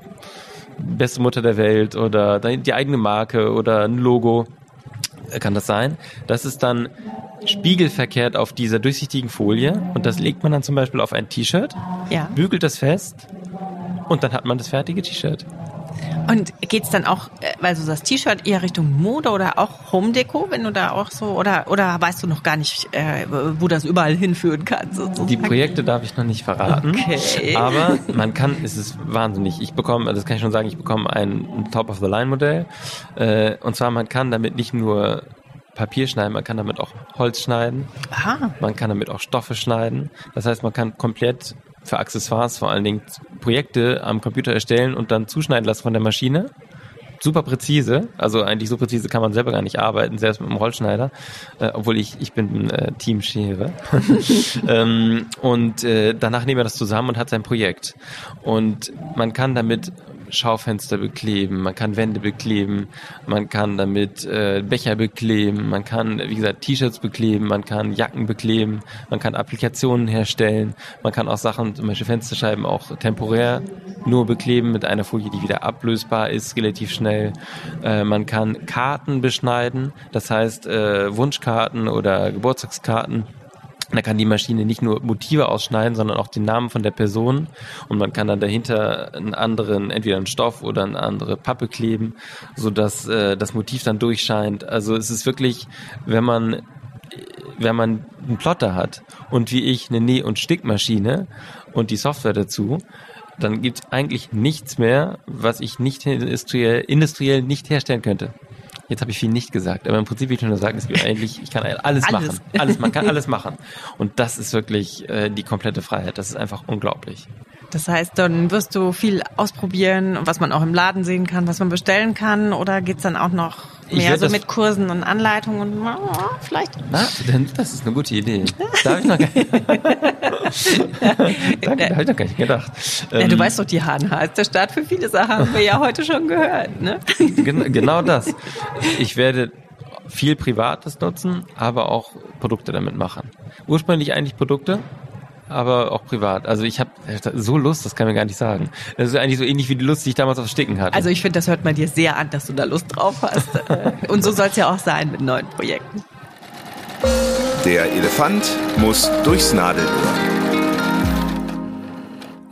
beste Mutter der Welt oder die eigene Marke oder ein Logo, kann das sein. Das ist dann spiegelverkehrt auf dieser durchsichtigen Folie und das legt man dann zum Beispiel auf ein T-Shirt, Ja. bügelt das fest und dann hat man das fertige T-Shirt. Und geht's dann auch, äh, weil du das T-Shirt eher Richtung Mode oder auch Home Deco, wenn du da auch so oder oder weißt du noch gar nicht, äh, wo das überall hinführen kann? Sozusagen? Die Projekte darf ich noch nicht verraten, Okay. aber man kann, es ist wahnsinnig. Ich bekomme, das kann ich schon sagen, ich bekomme ein Top of the Line Modell äh, und zwar man kann damit nicht nur Papier schneiden, man kann damit auch Holz schneiden, Aha. man kann damit auch Stoffe schneiden. Das heißt, man kann komplett für Accessoires vor allen Dingen Projekte am Computer erstellen und dann zuschneiden lassen von der Maschine. Super präzise, also eigentlich so präzise kann man selber gar nicht arbeiten, selbst mit einem Rollschneider, äh, obwohl ich ich bin äh, Teamschere. ähm, und äh, danach nehmen wir das zusammen und hat sein Projekt. Und man kann damit Schaufenster bekleben, man kann Wände bekleben, man kann damit äh, Becher bekleben, man kann, wie gesagt, T-Shirts bekleben, man kann Jacken bekleben, man kann Applikationen herstellen, man kann auch Sachen, zum Beispiel Fensterscheiben auch temporär nur bekleben mit einer Folie, die wieder ablösbar ist, relativ schnell. Äh, man kann Karten beschneiden, das heißt äh, Wunschkarten oder Geburtstagskarten da kann die Maschine nicht nur Motive ausschneiden, sondern auch den Namen von der Person. Und man kann dann dahinter einen anderen, entweder einen Stoff oder eine andere Pappe kleben, sodass äh, das Motiv dann durchscheint. Also es ist wirklich, wenn man wenn man einen Plotter hat und wie ich eine Näh- und Stickmaschine und die Software dazu, dann gibt es eigentlich nichts mehr, was ich nicht industriell, industriell nicht herstellen könnte. Jetzt habe ich viel nicht gesagt, aber im Prinzip will ich nur sagen, es gibt eigentlich, ich kann alles, Alles. machen. Alles, man kann alles machen. Und das ist wirklich äh, die komplette Freiheit. Das ist einfach unglaublich. Das heißt, dann wirst du viel ausprobieren, was man auch im Laden sehen kann, was man bestellen kann, oder geht's dann auch noch mehr so mit Kursen und Anleitungen und oh, vielleicht? Na, denn das ist eine gute Idee. Da habe ich noch gar da ich noch gar nicht gedacht. Ja, Ähm, du weißt doch, die HNH ist der Start für viele Sachen, haben wir ja heute schon gehört. Ne? Gen genau das. Ich werde viel Privates nutzen, aber auch Produkte damit machen. Ursprünglich eigentlich Produkte, aber auch privat. Also ich habe so Lust, das kann man gar nicht sagen. Das ist eigentlich so ähnlich wie die Lust, die ich damals auf Sticken hatte. Also ich finde, das hört man dir sehr an, dass du da Lust drauf hast. Und so soll es ja auch sein mit neuen Projekten. Der Elefant muss durchs Nadelöhr.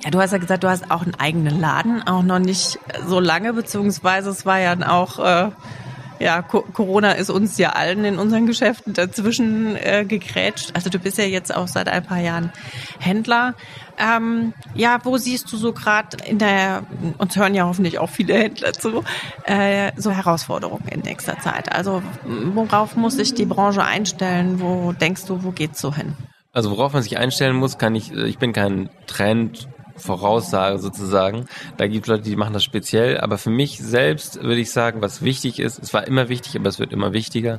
Ja, du hast ja gesagt, du hast auch einen eigenen Laden, auch noch nicht so lange, beziehungsweise es war ja dann auch, äh, ja, Co Corona ist uns ja allen in unseren Geschäften dazwischen äh, gegrätscht. Also du bist ja jetzt auch seit ein paar Jahren Händler. Ähm, ja, wo siehst du so gerade in der, uns hören ja hoffentlich auch viele Händler zu, äh, so Herausforderungen in nächster Zeit? Also worauf muss sich die Branche einstellen? Wo denkst du, wo geht's so hin? Also worauf man sich einstellen muss, kann ich, ich bin kein Trend Voraussage sozusagen. Da gibt es Leute, die machen das speziell, aber für mich selbst würde ich sagen, was wichtig ist, es war immer wichtig, aber es wird immer wichtiger,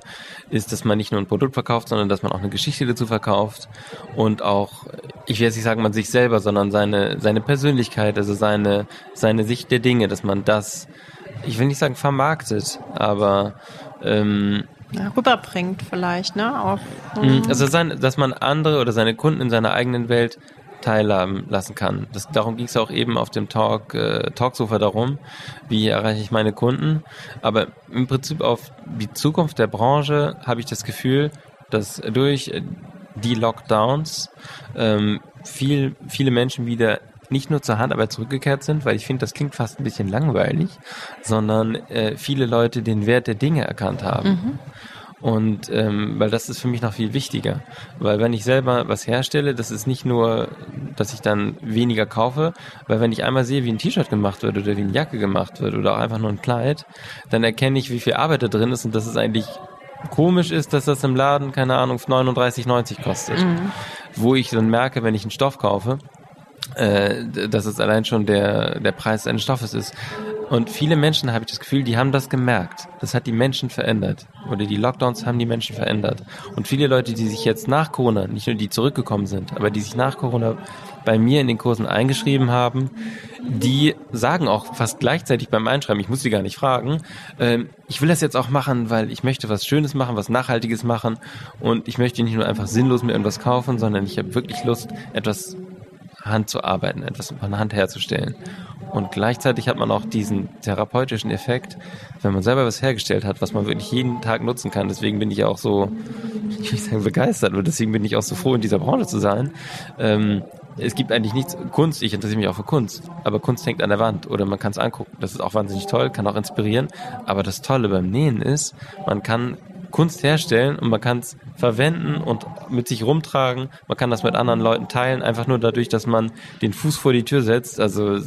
ist, dass man nicht nur ein Produkt verkauft, sondern dass man auch eine Geschichte dazu verkauft und auch, ich will jetzt nicht sagen, man sich selber, sondern seine, seine Persönlichkeit, also seine, seine Sicht der Dinge, dass man das, ich will nicht sagen vermarktet, aber ähm, rüberbringt vielleicht, ne? Auch, Mhm. Also sein, dass man andere oder seine Kunden in seiner eigenen Welt teilhaben lassen kann. Das, darum ging es auch eben auf dem Talk, äh, Talksofa darum, wie erreiche ich meine Kunden. Aber im Prinzip auf die Zukunft der Branche habe ich das Gefühl, dass durch die Lockdowns ähm, viel, viele Menschen wieder nicht nur zur Handarbeit zurückgekehrt sind, weil ich finde, das klingt fast ein bisschen langweilig, sondern äh, viele Leute den Wert der Dinge erkannt haben. Und ähm, weil das ist für mich noch viel wichtiger. Weil wenn ich selber was herstelle, das ist nicht nur, dass ich dann weniger kaufe, weil wenn ich einmal sehe, wie ein T-Shirt gemacht wird oder wie eine Jacke gemacht wird oder auch einfach nur ein Kleid, dann erkenne ich, wie viel Arbeit da drin ist und dass es eigentlich komisch ist, dass das im Laden, keine Ahnung, 39,90 kostet. Wo ich dann merke, wenn ich einen Stoff kaufe, äh, dass es allein schon der, der Preis eines Stoffes ist. Und viele Menschen, habe ich das Gefühl, die haben das gemerkt. Das hat die Menschen verändert. Oder die Lockdowns haben die Menschen verändert. Und viele Leute, die sich jetzt nach Corona, nicht nur die zurückgekommen sind, aber die sich nach Corona bei mir in den Kursen eingeschrieben haben, die sagen auch fast gleichzeitig beim Einschreiben, ich muss sie gar nicht fragen, ähm, ich will das jetzt auch machen, weil ich möchte was Schönes machen, was Nachhaltiges machen und ich möchte nicht nur einfach sinnlos mir irgendwas kaufen, sondern ich habe wirklich Lust, etwas Hand zu arbeiten, etwas von Hand herzustellen. Und gleichzeitig hat man auch diesen therapeutischen Effekt, wenn man selber was hergestellt hat, was man wirklich jeden Tag nutzen kann. Deswegen bin ich auch so, ich will nicht sagen begeistert, aber deswegen bin ich auch so froh, in dieser Branche zu sein. Ähm, es gibt eigentlich nichts, Kunst, ich interessiere mich auch für Kunst, aber Kunst hängt an der Wand oder man kann es angucken. Das ist auch wahnsinnig toll, kann auch inspirieren. Aber das Tolle beim Nähen ist, man kann Kunst herstellen und man kann es verwenden und mit sich rumtragen. Man kann das mit anderen Leuten teilen, einfach nur dadurch, dass man den Fuß vor die Tür setzt. Also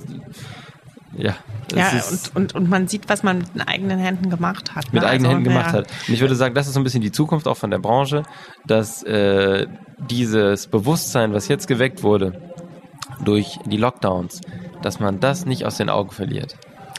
ja. Ja, und, und, und man sieht, was man mit den eigenen Händen gemacht hat. Mit ne? eigenen also, Händen gemacht ja. hat. Und ich würde sagen, das ist so ein bisschen die Zukunft auch von der Branche, dass äh, dieses Bewusstsein, was jetzt geweckt wurde durch die Lockdowns, dass man das nicht aus den Augen verliert.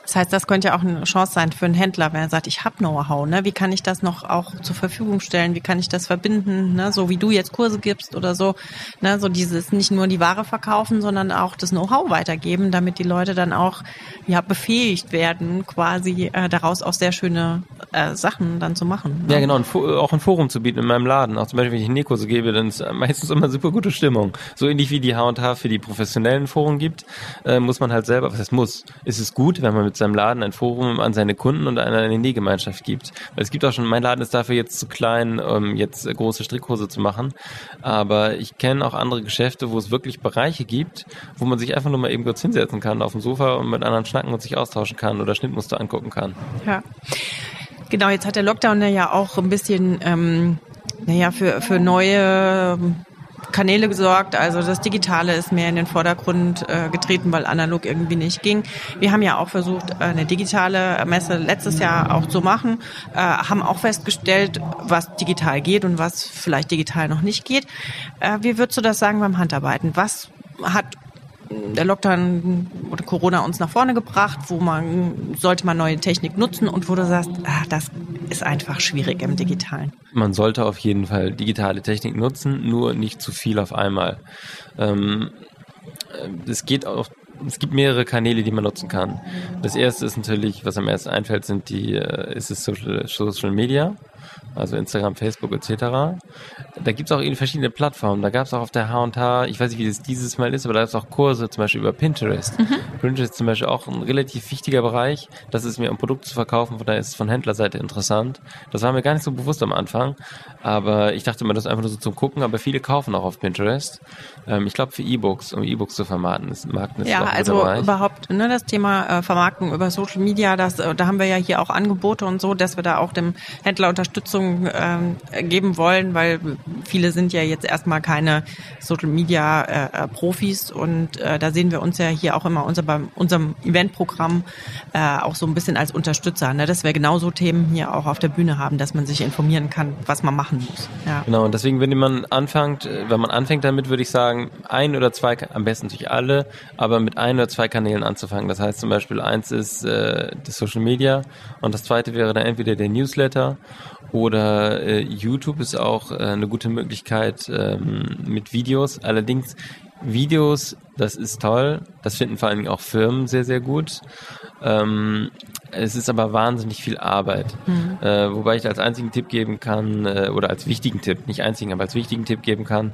Das heißt, das könnte ja auch eine Chance sein für einen Händler, wenn er sagt, ich habe Know-how, ne? Wie kann ich das noch auch zur Verfügung stellen? Wie kann ich das verbinden? Ne? So wie du jetzt Kurse gibst oder so, ne? So dieses nicht nur die Ware verkaufen, sondern auch das Know-how weitergeben, damit die Leute dann auch ja befähigt werden, quasi äh, daraus auch sehr schöne äh, Sachen dann zu machen. Ne? Ja, genau, ein auch ein Forum zu bieten in meinem Laden. Auch zum Beispiel, wenn ich Nähkurse gebe, dann ist meistens immer super gute Stimmung. So ähnlich wie die H&H für die professionellen Foren gibt, äh, muss man halt selber, was heißt muss, ist es gut, wenn man mit seinem Laden ein Forum an seine Kunden und an eine Nähgemeinschaft gibt. Weil es gibt auch schon, mein Laden ist dafür jetzt zu klein, um jetzt große Strickhose zu machen. Aber ich kenne auch andere Geschäfte, wo es wirklich Bereiche gibt, wo man sich einfach nur mal eben kurz hinsetzen kann auf dem Sofa und mit anderen schnacken und sich austauschen kann oder Schnittmuster angucken kann. Ja. Genau, jetzt hat der Lockdown ja auch ein bisschen ähm, naja, für, für neue Kanäle gesorgt. Also das Digitale ist mehr in den Vordergrund äh, getreten, weil analog irgendwie nicht ging. Wir haben ja auch versucht, eine digitale Messe letztes Jahr auch zu machen, äh, haben auch festgestellt, was digital geht und was vielleicht digital noch nicht geht. Äh, wie würdest du das sagen beim Handarbeiten? Was hat der Lockdown oder Corona uns nach vorne gebracht, wo man sollte man neue Technik nutzen und wo du sagst, ah, das ist einfach schwierig im Digitalen. Man sollte auf jeden Fall digitale Technik nutzen, nur nicht zu viel auf einmal. Ähm, äh, es geht auch es gibt mehrere Kanäle, die man nutzen kann. Das erste ist natürlich, was am ersten einfällt, sind die, äh, ist es Social, Social Media also Instagram, Facebook etc. Da gibt es auch verschiedene Plattformen. Da gab es auch auf der H&H, ich weiß nicht, wie das dieses Mal ist, aber da gibt es auch Kurse zum Beispiel über Pinterest. Mhm. Pinterest ist zum Beispiel auch ein relativ wichtiger Bereich. Das ist mir, um Produkte zu verkaufen, von daher ist es von Händlerseite interessant. Das war mir gar nicht so bewusst am Anfang, aber ich dachte immer, das ist einfach nur so zum Gucken, aber viele kaufen auch auf Pinterest. Ähm, ich glaube für E-Books, um E-Books zu vermarkten. Ist, Marken ist ja, also überhaupt ne, das Thema äh, Vermarkten über Social Media, das, äh, da haben wir ja hier auch Angebote und so, dass wir da auch dem Händler Unterstützung ähm, geben wollen, weil viele sind ja jetzt erstmal keine Social Media äh, Profis und äh, da sehen wir uns ja hier auch immer unser, bei unserem Eventprogramm äh, auch so ein bisschen als Unterstützer, ne? dass wir genauso Themen hier auch auf der Bühne haben, dass man sich informieren kann, was man machen muss. Ja. Genau, und deswegen, wenn man anfängt, wenn man anfängt damit, würde ich sagen, ein oder zwei, am besten natürlich alle, aber mit ein oder zwei Kanälen anzufangen. Das heißt zum Beispiel, eins ist äh, das Social Media und das zweite wäre dann entweder der Newsletter oder äh, YouTube ist auch äh, eine gute Möglichkeit ähm, mit Videos. Allerdings Videos, das ist toll. Das finden vor allen Dingen auch Firmen sehr, sehr gut. Ähm, es ist aber wahnsinnig viel Arbeit. Mhm. Äh, wobei ich als einzigen Tipp geben kann, äh, oder als wichtigen Tipp, nicht einzigen, aber als wichtigen Tipp geben kann,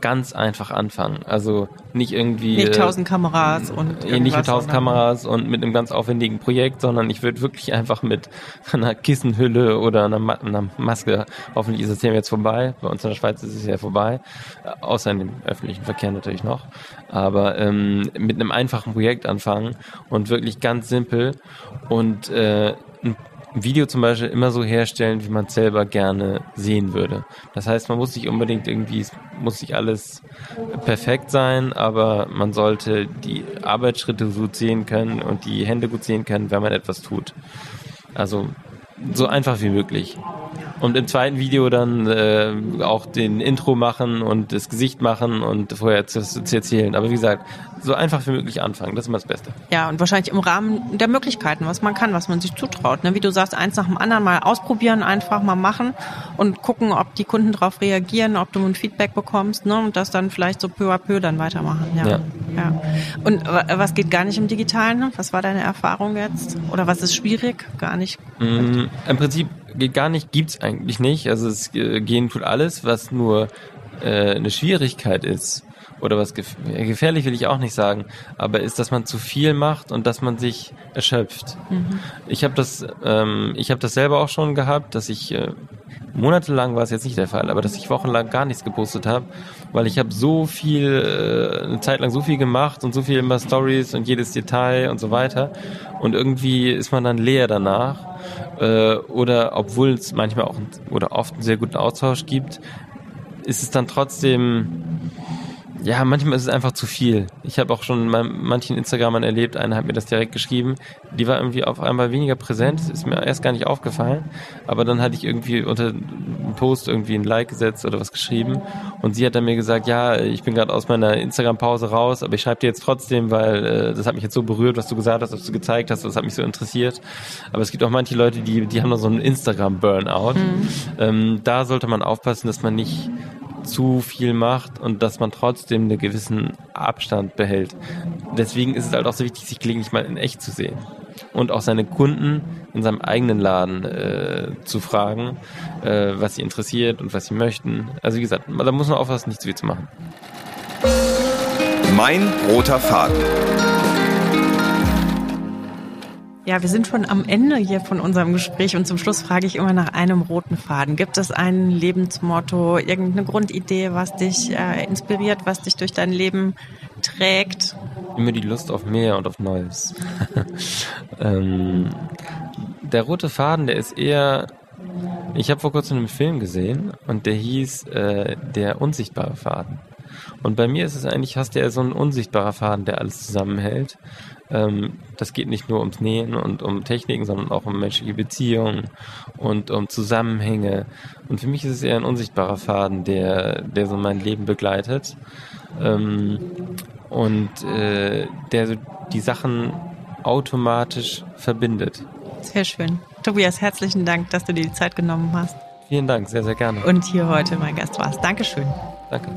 ganz einfach anfangen. Also nicht irgendwie. Nicht tausend Kameras und. Äh, nicht mit tausend Kameras und mit einem ganz aufwendigen Projekt, sondern ich würde wirklich einfach mit einer Kissenhülle oder einer, Ma einer, Maske, hoffentlich ist das Thema jetzt vorbei. Bei uns in der Schweiz ist es ja vorbei. Äh, außer in dem öffentlichen Verkehr natürlich noch. Aber ähm, mit einem einfachen Projekt anfangen und wirklich ganz simpel und äh, ein Video zum Beispiel immer so herstellen, wie man es selber gerne sehen würde. Das heißt, man muss nicht unbedingt irgendwie, muss nicht alles perfekt sein, aber man sollte die Arbeitsschritte gut sehen können und die Hände gut sehen können, wenn man etwas tut. Also so einfach wie möglich und im zweiten Video dann äh, auch den Intro machen und das Gesicht machen und vorher zu, zu erzählen. Aber wie gesagt, so einfach wie möglich anfangen, das ist immer das Beste. Ja, und wahrscheinlich im Rahmen der Möglichkeiten, was man kann, was man sich zutraut. Ne? Wie du sagst, eins nach dem anderen mal ausprobieren, einfach mal machen und gucken, ob die Kunden darauf reagieren, ob du ein Feedback bekommst ne? und das dann vielleicht so peu à peu dann weitermachen. Ja. ja. ja. Und was geht gar nicht im Digitalen? Ne? Was war deine Erfahrung jetzt? Oder was ist schwierig? Gar nicht? Mm, Im Prinzip geht gar nicht, gibt's eigentlich nicht. Also es äh, gehen tut alles, was nur äh, eine Schwierigkeit ist oder was gef gefährlich will ich auch nicht sagen, aber ist, dass man zu viel macht und dass man sich erschöpft. Mhm. Ich habe das, ähm, ich habe das selber auch schon gehabt, dass ich äh, monatelang war es jetzt nicht der Fall, aber dass ich wochenlang gar nichts gepostet habe, weil ich habe so viel, äh, eine Zeit lang so viel gemacht und so viel immer Stories und jedes Detail und so weiter und irgendwie ist man dann leer danach äh, oder obwohl es manchmal auch oder oft einen sehr guten Austausch gibt, ist es dann trotzdem ja, manchmal ist es einfach zu viel. Ich habe auch schon manchen Instagramern erlebt, einer hat mir das direkt geschrieben, die war irgendwie auf einmal weniger präsent, ist mir erst gar nicht aufgefallen, aber dann hatte ich irgendwie unter einem Post irgendwie ein Like gesetzt oder was geschrieben und sie hat dann mir gesagt, ja, ich bin gerade aus meiner Instagram-Pause raus, aber ich schreibe dir jetzt trotzdem, weil äh, das hat mich jetzt so berührt, was du gesagt hast, was du gezeigt hast, das hat mich so interessiert. Aber es gibt auch manche Leute, die, die haben noch so einen Instagram-Burnout. Mhm. Ähm, da sollte man aufpassen, dass man nicht zu viel macht und dass man trotzdem einen gewissen Abstand behält. Deswegen ist es halt auch so wichtig, sich gelegentlich mal in echt zu sehen und auch seine Kunden in seinem eigenen Laden äh, zu fragen, äh, was sie interessiert und was sie möchten. Also wie gesagt, da muss man aufpassen, nicht zu viel zu machen. Mein roter Faden. Ja, wir sind schon am Ende hier von unserem Gespräch und zum Schluss frage ich immer nach einem roten Faden. Gibt es ein Lebensmotto, irgendeine Grundidee, was dich äh, inspiriert, was dich durch dein Leben trägt? Immer die Lust auf mehr und auf Neues. ähm, der rote Faden, der ist eher ich habe vor kurzem einen Film gesehen und der hieß äh, Der unsichtbare Faden. Und bei mir ist es eigentlich fast eher so ein unsichtbarer Faden, der alles zusammenhält. Ähm, das geht nicht nur ums Nähen und um Techniken, sondern auch um menschliche Beziehungen und um Zusammenhänge. Und für mich ist es eher ein unsichtbarer Faden, der, der so mein Leben begleitet. Ähm, und äh, der so die Sachen automatisch verbindet. Sehr schön. Tobias, herzlichen Dank, dass du dir die Zeit genommen hast. Vielen Dank, sehr, sehr gerne. Und hier heute mein Gast warst. Dankeschön. Danke.